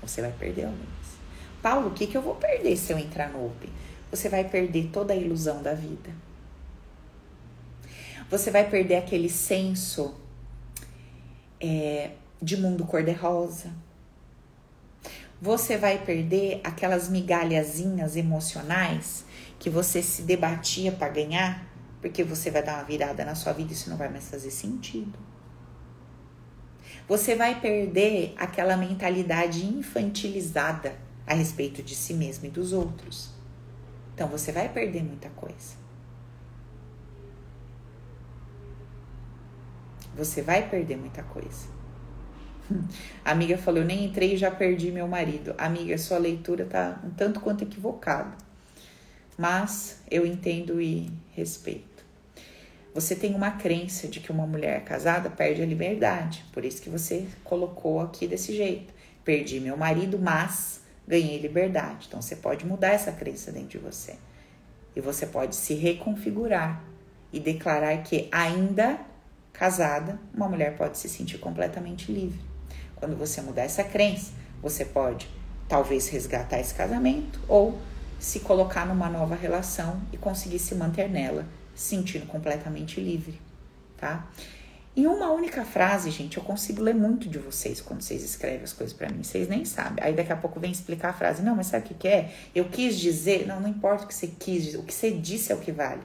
Você vai perder algumas. Paulo, o que, que eu vou perder se eu entrar no Open? Você vai perder toda a ilusão da vida. Você vai perder aquele senso é, de mundo cor-de-rosa. Você vai perder aquelas migalhazinhas emocionais que você se debatia para ganhar, porque você vai dar uma virada na sua vida e isso não vai mais fazer sentido. Você vai perder aquela mentalidade infantilizada a respeito de si mesmo e dos outros. Então você vai perder muita coisa. Você vai perder muita coisa. A amiga falou: Eu nem entrei e já perdi meu marido. Amiga, sua leitura tá um tanto quanto equivocada. Mas eu entendo e respeito. Você tem uma crença de que uma mulher casada perde a liberdade. Por isso que você colocou aqui desse jeito. Perdi meu marido, mas ganhei liberdade. Então você pode mudar essa crença dentro de você. E você pode se reconfigurar e declarar que ainda casada, uma mulher pode se sentir completamente livre. Quando você mudar essa crença, você pode talvez resgatar esse casamento ou se colocar numa nova relação e conseguir se manter nela, se sentindo completamente livre, tá? Em uma única frase, gente, eu consigo ler muito de vocês quando vocês escrevem as coisas para mim. Vocês nem sabem. Aí daqui a pouco vem explicar a frase. Não, mas sabe o que, que é? Eu quis dizer. Não, não importa o que você quis dizer. O que você disse é o que vale.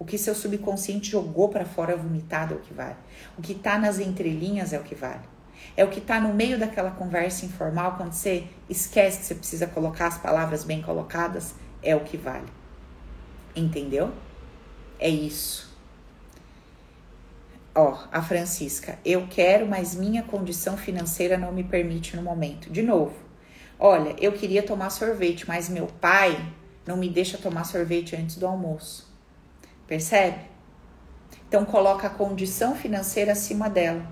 O que seu subconsciente jogou para fora vomitado é o que vale. O que tá nas entrelinhas é o que vale. É o que tá no meio daquela conversa informal, quando você esquece que você precisa colocar as palavras bem colocadas, é o que vale. Entendeu? É isso. Ó, a Francisca, eu quero, mas minha condição financeira não me permite no momento. De novo, olha, eu queria tomar sorvete, mas meu pai não me deixa tomar sorvete antes do almoço. Percebe? Então coloca a condição financeira acima dela.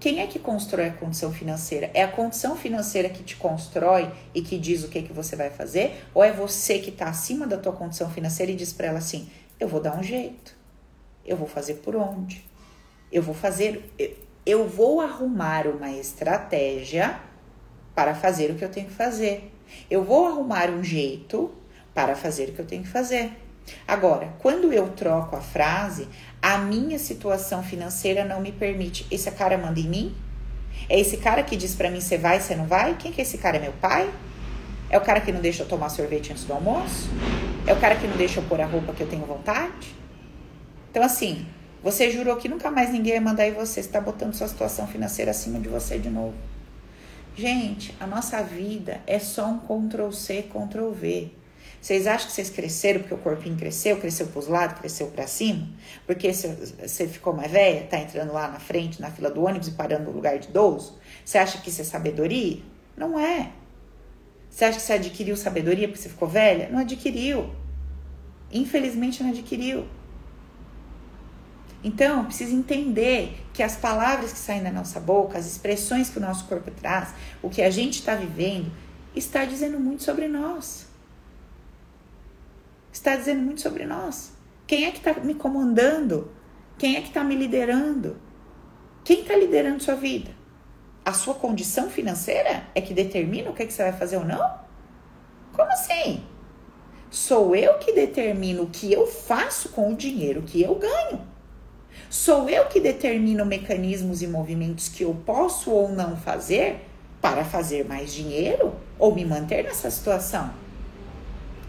Quem é que constrói a condição financeira? É a condição financeira que te constrói e que diz o que, que você vai fazer? Ou é você que está acima da tua condição financeira e diz para ela assim: eu vou dar um jeito, eu vou fazer por onde, eu vou fazer, eu vou arrumar uma estratégia para fazer o que eu tenho que fazer. Eu vou arrumar um jeito para fazer o que eu tenho que fazer. Agora, quando eu troco a frase, a minha situação financeira não me permite. Esse cara manda em mim? É esse cara que diz para mim você vai, você não vai? Quem que é esse cara? É meu pai? É o cara que não deixa eu tomar sorvete antes do almoço? É o cara que não deixa eu pôr a roupa que eu tenho vontade? Então, assim, você jurou que nunca mais ninguém ia mandar em você. Você está botando sua situação financeira acima de você de novo. Gente, a nossa vida é só um Ctrl C, Ctrl V. Vocês acham que vocês cresceram porque o corpinho cresceu, cresceu para os lados, cresceu para cima? Porque você ficou mais velha, tá entrando lá na frente, na fila do ônibus e parando no lugar de idoso? Você acha que isso é sabedoria? Não é. Você acha que você adquiriu sabedoria porque você ficou velha? Não adquiriu. Infelizmente não adquiriu. Então, precisa entender que as palavras que saem da nossa boca, as expressões que o nosso corpo traz, o que a gente está vivendo, está dizendo muito sobre nós está dizendo muito sobre nós. Quem é que está me comandando? Quem é que está me liderando? Quem está liderando sua vida? A sua condição financeira é que determina o que, é que você vai fazer ou não? Como assim? Sou eu que determino o que eu faço com o dinheiro que eu ganho. Sou eu que determino mecanismos e movimentos que eu posso ou não fazer para fazer mais dinheiro ou me manter nessa situação.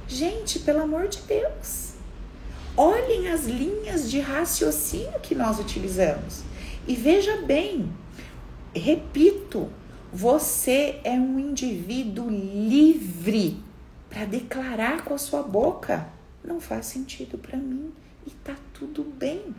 Gente, pelo amor de Deus, olhem as linhas de raciocínio que nós utilizamos e veja bem, repito, você é um indivíduo livre para declarar com a sua boca. Não faz sentido para mim e tá tudo bem.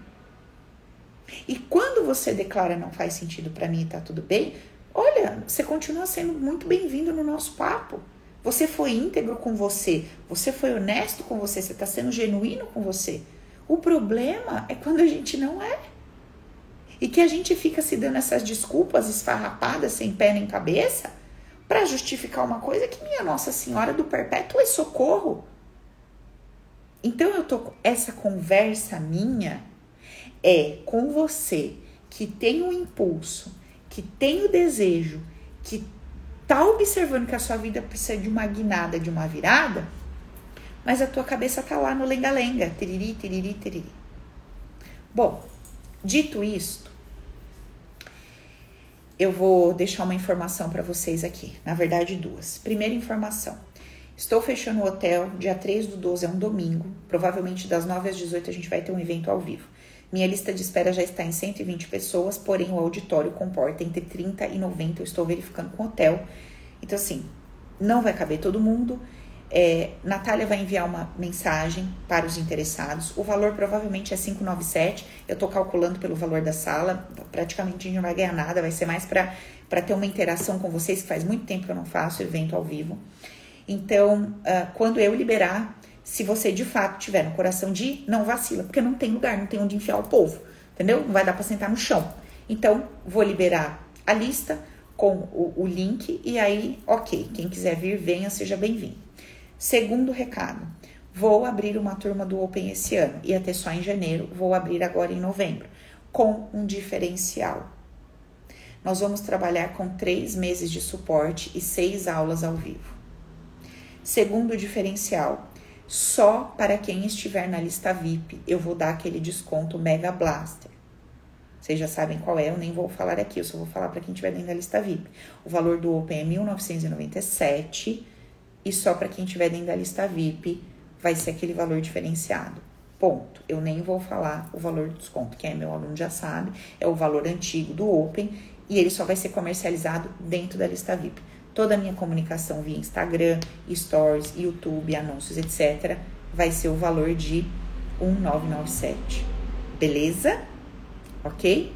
E quando você declara não faz sentido para mim e tá tudo bem, olha, você continua sendo muito bem-vindo no nosso papo. Você foi íntegro com você, você foi honesto com você, você está sendo genuíno com você. O problema é quando a gente não é. E que a gente fica se dando essas desculpas esfarrapadas, sem pé nem cabeça, para justificar uma coisa que minha Nossa Senhora do Perpétuo é socorro. Então eu tô essa conversa minha é com você que tem o impulso, que tem o desejo, que tá observando que a sua vida precisa de uma guinada, de uma virada, mas a tua cabeça tá lá no lenga-lenga, tiriri, tiriri, tiriri. Bom, dito isto, eu vou deixar uma informação para vocês aqui. Na verdade, duas. Primeira informação. Estou fechando o hotel, dia 3 do 12 é um domingo. Provavelmente das 9 às 18 a gente vai ter um evento ao vivo. Minha lista de espera já está em 120 pessoas, porém o auditório comporta entre 30 e 90. Eu estou verificando com o hotel. Então, assim, não vai caber todo mundo. É, Natália vai enviar uma mensagem para os interessados. O valor provavelmente é 597. Eu estou calculando pelo valor da sala. Praticamente a gente não vai ganhar nada. Vai ser mais para ter uma interação com vocês, que faz muito tempo que eu não faço evento ao vivo. Então, uh, quando eu liberar, se você de fato tiver no coração de ir, não vacila, porque não tem lugar, não tem onde enfiar o povo, entendeu? Não vai dar para sentar no chão. Então, vou liberar a lista com o, o link e aí, ok, quem quiser vir, venha, seja bem-vindo. Segundo recado, vou abrir uma turma do Open esse ano, ia ter só em janeiro, vou abrir agora em novembro, com um diferencial. Nós vamos trabalhar com três meses de suporte e seis aulas ao vivo. Segundo diferencial, só para quem estiver na lista VIP, eu vou dar aquele desconto Mega Blaster. Vocês já sabem qual é, eu nem vou falar aqui, eu só vou falar para quem estiver dentro da lista VIP. O valor do Open é 1997 e só para quem estiver dentro da lista VIP vai ser aquele valor diferenciado. Ponto. Eu nem vou falar o valor do desconto. Quem é meu aluno já sabe, é o valor antigo do Open e ele só vai ser comercializado dentro da lista VIP toda a minha comunicação via Instagram, Stories, YouTube, anúncios, etc., vai ser o valor de 1997. Beleza? Ok?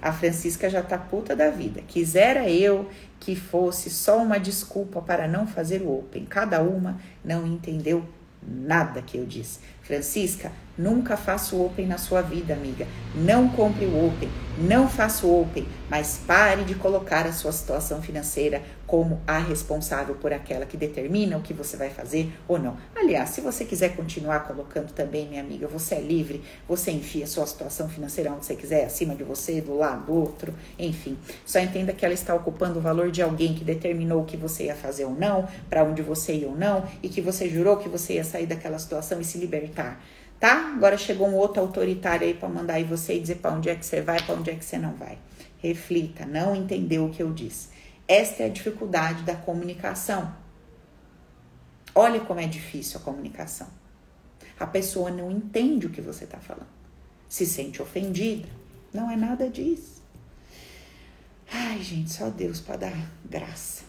A Francisca já tá puta da vida. Quisera eu que fosse só uma desculpa para não fazer o Open. Cada uma não entendeu nada que eu disse. Francisca, nunca faça o Open na sua vida, amiga. Não compre o Open, não faça o Open, mas pare de colocar a sua situação financeira como a responsável por aquela que determina o que você vai fazer ou não. Aliás, se você quiser continuar colocando também, minha amiga, você é livre, você enfia a sua situação financeira onde você quiser, acima de você, do lado do outro, enfim. Só entenda que ela está ocupando o valor de alguém que determinou o que você ia fazer ou não, para onde você ia ou não, e que você jurou que você ia sair daquela situação e se libertar tá? Agora chegou um outro autoritário aí para mandar aí você e dizer para onde é que você vai, para onde é que você não vai. Reflita, não entendeu o que eu disse. Esta é a dificuldade da comunicação. Olha como é difícil a comunicação. A pessoa não entende o que você está falando. Se sente ofendida. Não é nada disso. Ai, gente, só Deus para dar graça.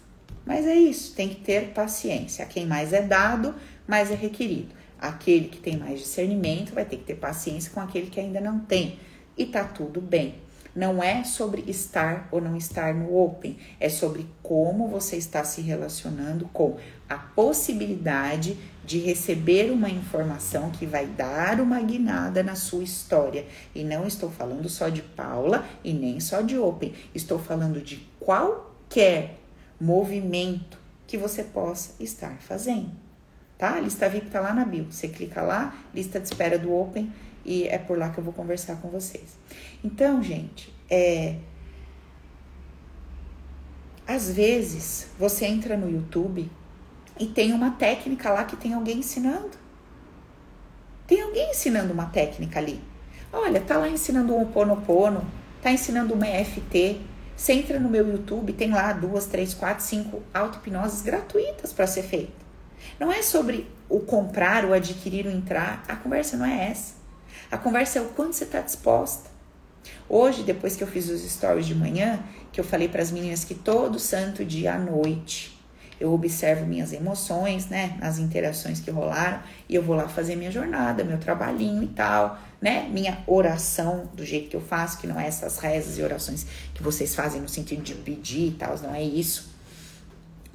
Mas é isso, tem que ter paciência. A quem mais é dado, mais é requerido. Aquele que tem mais discernimento vai ter que ter paciência com aquele que ainda não tem. E tá tudo bem. Não é sobre estar ou não estar no Open, é sobre como você está se relacionando com a possibilidade de receber uma informação que vai dar uma guinada na sua história. E não estou falando só de Paula e nem só de Open, estou falando de qualquer movimento que você possa estar fazendo tá? A lista VIP tá lá na bio. Você clica lá, lista de espera do Open e é por lá que eu vou conversar com vocês. Então, gente, é às vezes você entra no YouTube e tem uma técnica lá que tem alguém ensinando. Tem alguém ensinando uma técnica ali. Olha, tá lá ensinando um Oponopono, tá ensinando uma EFT. Você entra no meu YouTube, tem lá duas, três, quatro, cinco auto-hipnoses gratuitas para ser feita. Não é sobre o comprar, o adquirir, o entrar. A conversa não é essa. A conversa é o quanto você está disposta. Hoje, depois que eu fiz os stories de manhã, que eu falei para as meninas que todo santo dia à noite eu observo minhas emoções, né, nas interações que rolaram, e eu vou lá fazer minha jornada, meu trabalhinho e tal, né, minha oração do jeito que eu faço, que não é essas rezas e orações que vocês fazem no sentido de pedir e tal, não é isso.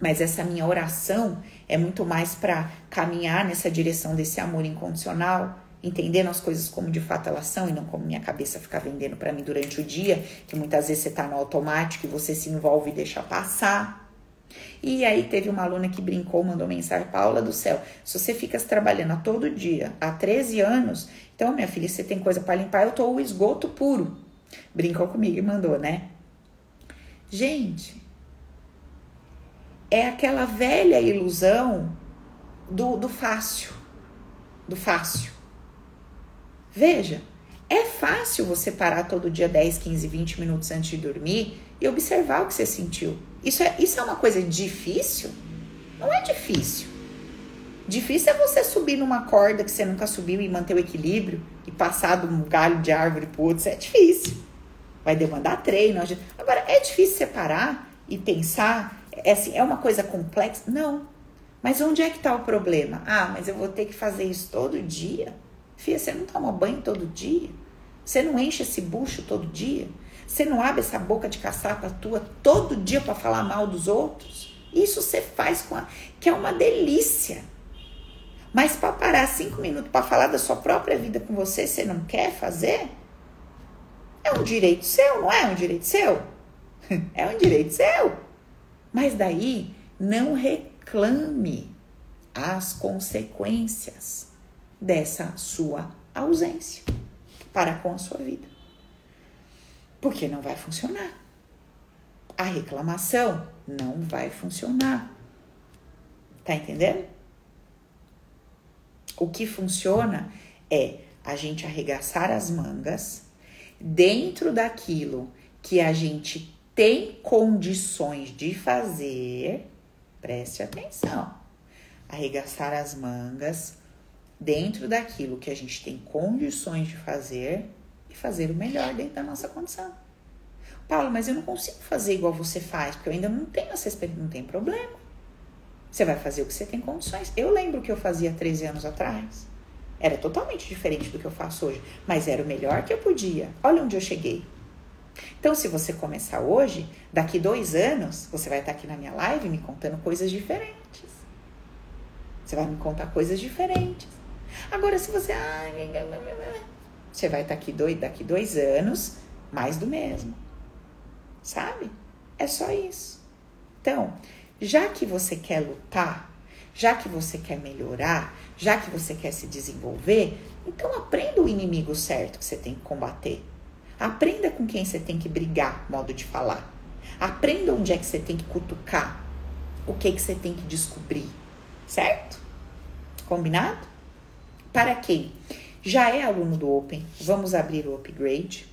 Mas essa minha oração é muito mais para caminhar nessa direção desse amor incondicional, entendendo as coisas como de fato elas são e não como minha cabeça fica vendendo para mim durante o dia, que muitas vezes você tá no automático e você se envolve e deixa passar. E aí teve uma aluna que brincou, mandou mensagem, Paula do céu, se você fica trabalhando todo dia há 13 anos, então minha filha, você tem coisa para limpar, eu tô o esgoto puro. Brincou comigo e mandou, né? Gente, é aquela velha ilusão do, do fácil. Do fácil. Veja, é fácil você parar todo dia 10, 15, 20 minutos antes de dormir e observar o que você sentiu. Isso é, isso é uma coisa difícil? Não é difícil. Difícil é você subir numa corda que você nunca subiu e manter o equilíbrio e passar de um galho de árvore para outro. Isso é difícil. Vai demandar treino. Agora, é difícil separar e pensar é, assim, é uma coisa complexa? Não. Mas onde é que está o problema? Ah, mas eu vou ter que fazer isso todo dia? Fia, você não toma banho todo dia? Você não enche esse bucho todo dia? Você não abre essa boca de caçapa tua todo dia para falar mal dos outros? Isso você faz com a, que é uma delícia. Mas para parar cinco minutos para falar da sua própria vida com você, você não quer fazer? É um direito seu, não é um direito seu? É um direito seu. Mas daí não reclame as consequências dessa sua ausência para com a sua vida. Porque não vai funcionar. A reclamação não vai funcionar. Tá entendendo? O que funciona é a gente arregaçar as mangas dentro daquilo que a gente tem condições de fazer, preste atenção, arregaçar as mangas dentro daquilo que a gente tem condições de fazer e fazer o melhor dentro da nossa condição. Paulo, mas eu não consigo fazer igual você faz, porque eu ainda não tenho essa experiência, não tem problema. Você vai fazer o que você tem condições. Eu lembro que eu fazia 13 anos atrás. Era totalmente diferente do que eu faço hoje, mas era o melhor que eu podia. Olha onde eu cheguei. Então, se você começar hoje, daqui dois anos, você vai estar aqui na minha live me contando coisas diferentes. Você vai me contar coisas diferentes. Agora, se você. Você vai estar aqui dois, daqui dois anos, mais do mesmo. Sabe? É só isso. Então, já que você quer lutar, já que você quer melhorar, já que você quer se desenvolver, então aprenda o inimigo certo que você tem que combater. Aprenda com quem você tem que brigar, modo de falar. Aprenda onde é que você tem que cutucar, o que, que você tem que descobrir, certo? Combinado? Para quem já é aluno do Open, vamos abrir o upgrade.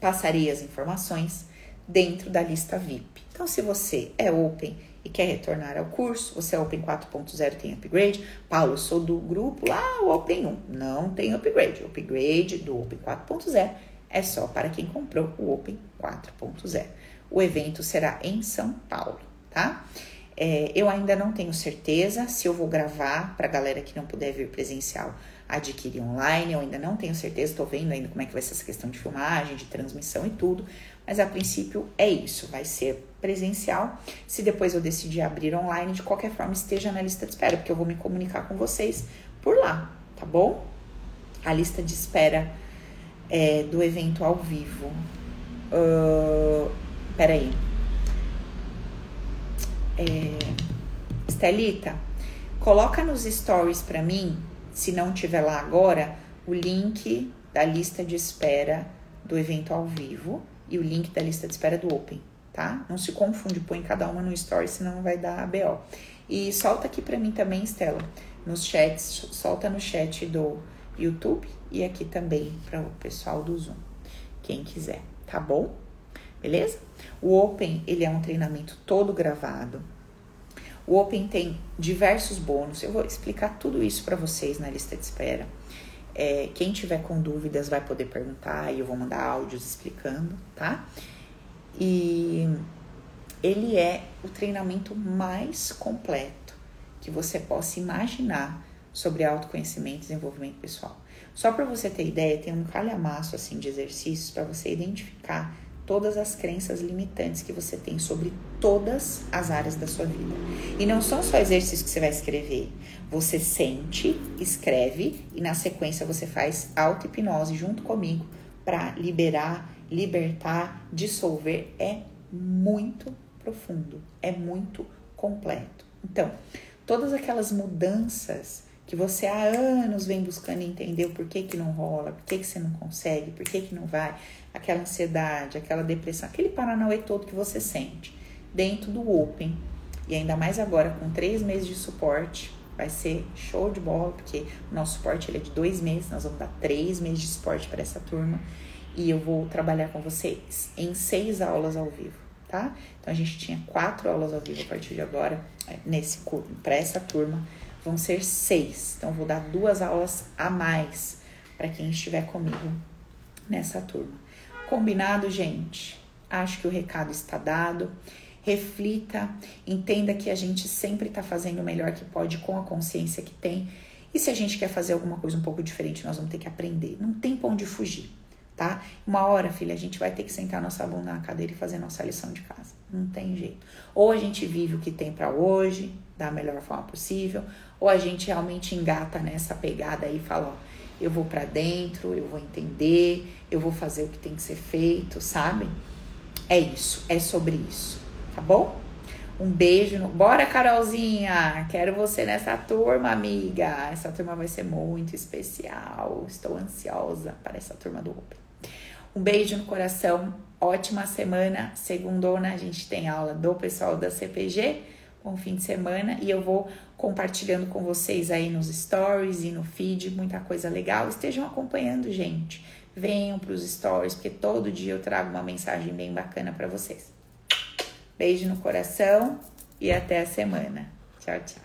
Passarei as informações dentro da lista VIP. Então, se você é Open e quer retornar ao curso, você é Open 4.0 tem upgrade. Paulo, sou do grupo lá, o Open 1. Não tem upgrade. O upgrade do Open 4.0 é só para quem comprou o Open 4.0. O evento será em São Paulo, tá? É, eu ainda não tenho certeza se eu vou gravar para a galera que não puder vir presencial adquirir online. Eu ainda não tenho certeza, estou vendo ainda como é que vai ser essa questão de filmagem, de transmissão e tudo. Mas a princípio é isso, vai ser presencial. Se depois eu decidir abrir online, de qualquer forma esteja na lista de espera, porque eu vou me comunicar com vocês por lá, tá bom? A lista de espera é, do evento ao vivo. Uh, peraí. É, Estelita, coloca nos stories para mim, se não tiver lá agora, o link da lista de espera do evento ao vivo e o link da lista de espera do Open, tá? Não se confunde, põe cada uma no story, senão vai dar BO. E solta aqui para mim também, Estela, nos chats, solta no chat do YouTube e aqui também para o pessoal do Zoom, quem quiser, tá bom? Beleza? O Open, ele é um treinamento todo gravado. O Open tem diversos bônus. Eu vou explicar tudo isso para vocês na lista de espera. É, quem tiver com dúvidas vai poder perguntar e eu vou mandar áudios explicando, tá? E ele é o treinamento mais completo que você possa imaginar sobre autoconhecimento e desenvolvimento pessoal. Só para você ter ideia, tem um calhamaço assim de exercícios para você identificar todas as crenças limitantes que você tem sobre todas as áreas da sua vida. E não são só exercícios que você vai escrever. Você sente, escreve e na sequência você faz auto-hipnose junto comigo para liberar, libertar, dissolver. É muito profundo, é muito completo. Então, todas aquelas mudanças que você há anos vem buscando entender o porquê que não rola, porquê que você não consegue, porquê que não vai, aquela ansiedade, aquela depressão, aquele paranauê todo que você sente dentro do Open. E ainda mais agora com três meses de suporte, vai ser show de bola, porque o nosso suporte ele é de dois meses, nós vamos dar três meses de suporte para essa turma. E eu vou trabalhar com vocês em seis aulas ao vivo, tá? Então a gente tinha quatro aulas ao vivo a partir de agora, é, nesse para essa turma vão ser seis. Então, vou dar duas aulas a mais para quem estiver comigo nessa turma. Combinado, gente? Acho que o recado está dado. Reflita, entenda que a gente sempre está fazendo o melhor que pode com a consciência que tem. E se a gente quer fazer alguma coisa um pouco diferente, nós vamos ter que aprender. Não tem pra onde fugir, tá? Uma hora, filha, a gente vai ter que sentar nossa bunda na cadeira e fazer nossa lição de casa. Não tem jeito. Ou a gente vive o que tem para hoje, da melhor forma possível, ou a gente realmente engata nessa pegada aí e fala, ó, eu vou para dentro, eu vou entender, eu vou fazer o que tem que ser feito, sabe? É isso, é sobre isso, tá bom? Um beijo. No... Bora, Carolzinha! Quero você nessa turma, amiga. Essa turma vai ser muito especial. Estou ansiosa para essa turma do Open. Um beijo no coração. Ótima semana. Segundona, a gente tem aula do pessoal da CPG bom fim de semana e eu vou compartilhando com vocês aí nos stories e no feed muita coisa legal. Estejam acompanhando, gente. Venham para os stories, porque todo dia eu trago uma mensagem bem bacana para vocês. Beijo no coração e até a semana. Tchau, tchau.